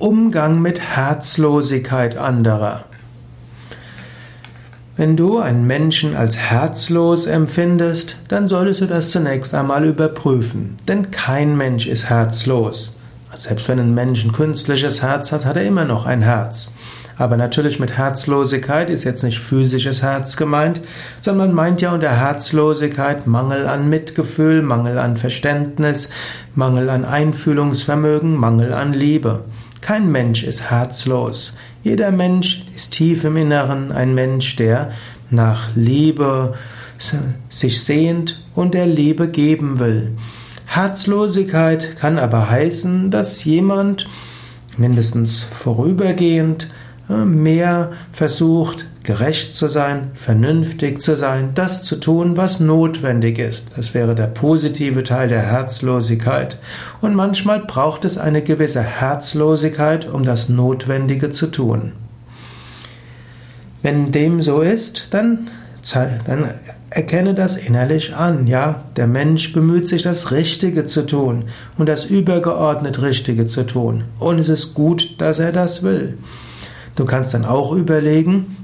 Umgang mit Herzlosigkeit anderer. Wenn du einen Menschen als herzlos empfindest, dann solltest du das zunächst einmal überprüfen. Denn kein Mensch ist herzlos. Selbst wenn ein Mensch ein künstliches Herz hat, hat er immer noch ein Herz. Aber natürlich mit Herzlosigkeit ist jetzt nicht physisches Herz gemeint, sondern man meint ja unter Herzlosigkeit Mangel an Mitgefühl, Mangel an Verständnis, Mangel an Einfühlungsvermögen, Mangel an Liebe. Kein Mensch ist herzlos. Jeder Mensch ist tief im Inneren ein Mensch, der nach Liebe sich sehnt und der Liebe geben will. Herzlosigkeit kann aber heißen, dass jemand mindestens vorübergehend mehr versucht, gerecht zu sein, vernünftig zu sein, das zu tun, was notwendig ist. Das wäre der positive Teil der Herzlosigkeit. Und manchmal braucht es eine gewisse Herzlosigkeit, um das Notwendige zu tun. Wenn dem so ist, dann, dann erkenne das innerlich an. Ja, der Mensch bemüht sich, das Richtige zu tun und das übergeordnet Richtige zu tun. Und es ist gut, dass er das will. Du kannst dann auch überlegen,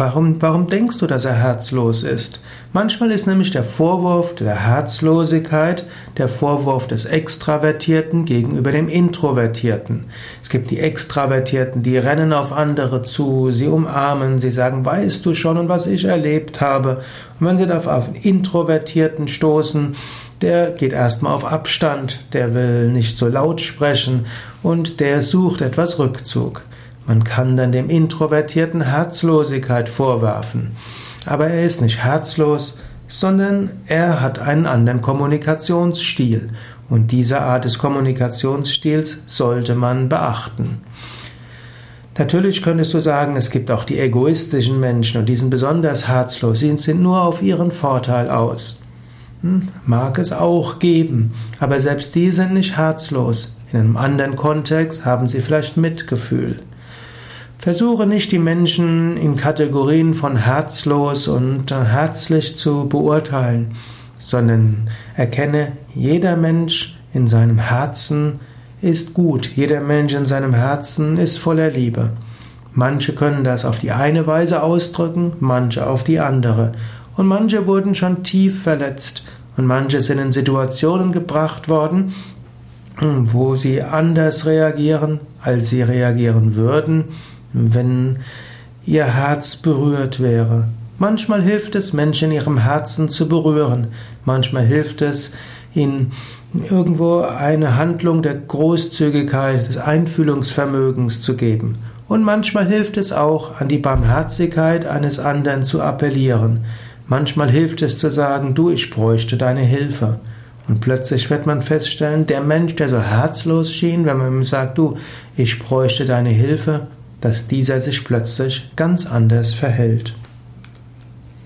Warum, warum denkst du, dass er herzlos ist? Manchmal ist nämlich der Vorwurf der Herzlosigkeit der Vorwurf des Extravertierten gegenüber dem Introvertierten. Es gibt die Extravertierten, die rennen auf andere zu, sie umarmen, sie sagen, weißt du schon was ich erlebt habe. Und wenn sie auf einen Introvertierten stoßen, der geht erstmal auf Abstand, der will nicht so laut sprechen und der sucht etwas Rückzug. Man kann dann dem Introvertierten Herzlosigkeit vorwerfen. Aber er ist nicht herzlos, sondern er hat einen anderen Kommunikationsstil. Und diese Art des Kommunikationsstils sollte man beachten. Natürlich könntest du sagen, es gibt auch die egoistischen Menschen und die sind besonders herzlos, sie sind nur auf ihren Vorteil aus. Hm, mag es auch geben, aber selbst die sind nicht herzlos. In einem anderen Kontext haben sie vielleicht Mitgefühl. Versuche nicht die Menschen in Kategorien von herzlos und äh, herzlich zu beurteilen, sondern erkenne, jeder Mensch in seinem Herzen ist gut, jeder Mensch in seinem Herzen ist voller Liebe. Manche können das auf die eine Weise ausdrücken, manche auf die andere. Und manche wurden schon tief verletzt und manche sind in Situationen gebracht worden, wo sie anders reagieren, als sie reagieren würden, wenn ihr Herz berührt wäre. Manchmal hilft es, Menschen in ihrem Herzen zu berühren. Manchmal hilft es, ihnen irgendwo eine Handlung der Großzügigkeit, des Einfühlungsvermögens zu geben. Und manchmal hilft es auch, an die Barmherzigkeit eines anderen zu appellieren. Manchmal hilft es zu sagen, du, ich bräuchte deine Hilfe. Und plötzlich wird man feststellen, der Mensch, der so herzlos schien, wenn man ihm sagt, du, ich bräuchte deine Hilfe, dass dieser sich plötzlich ganz anders verhält.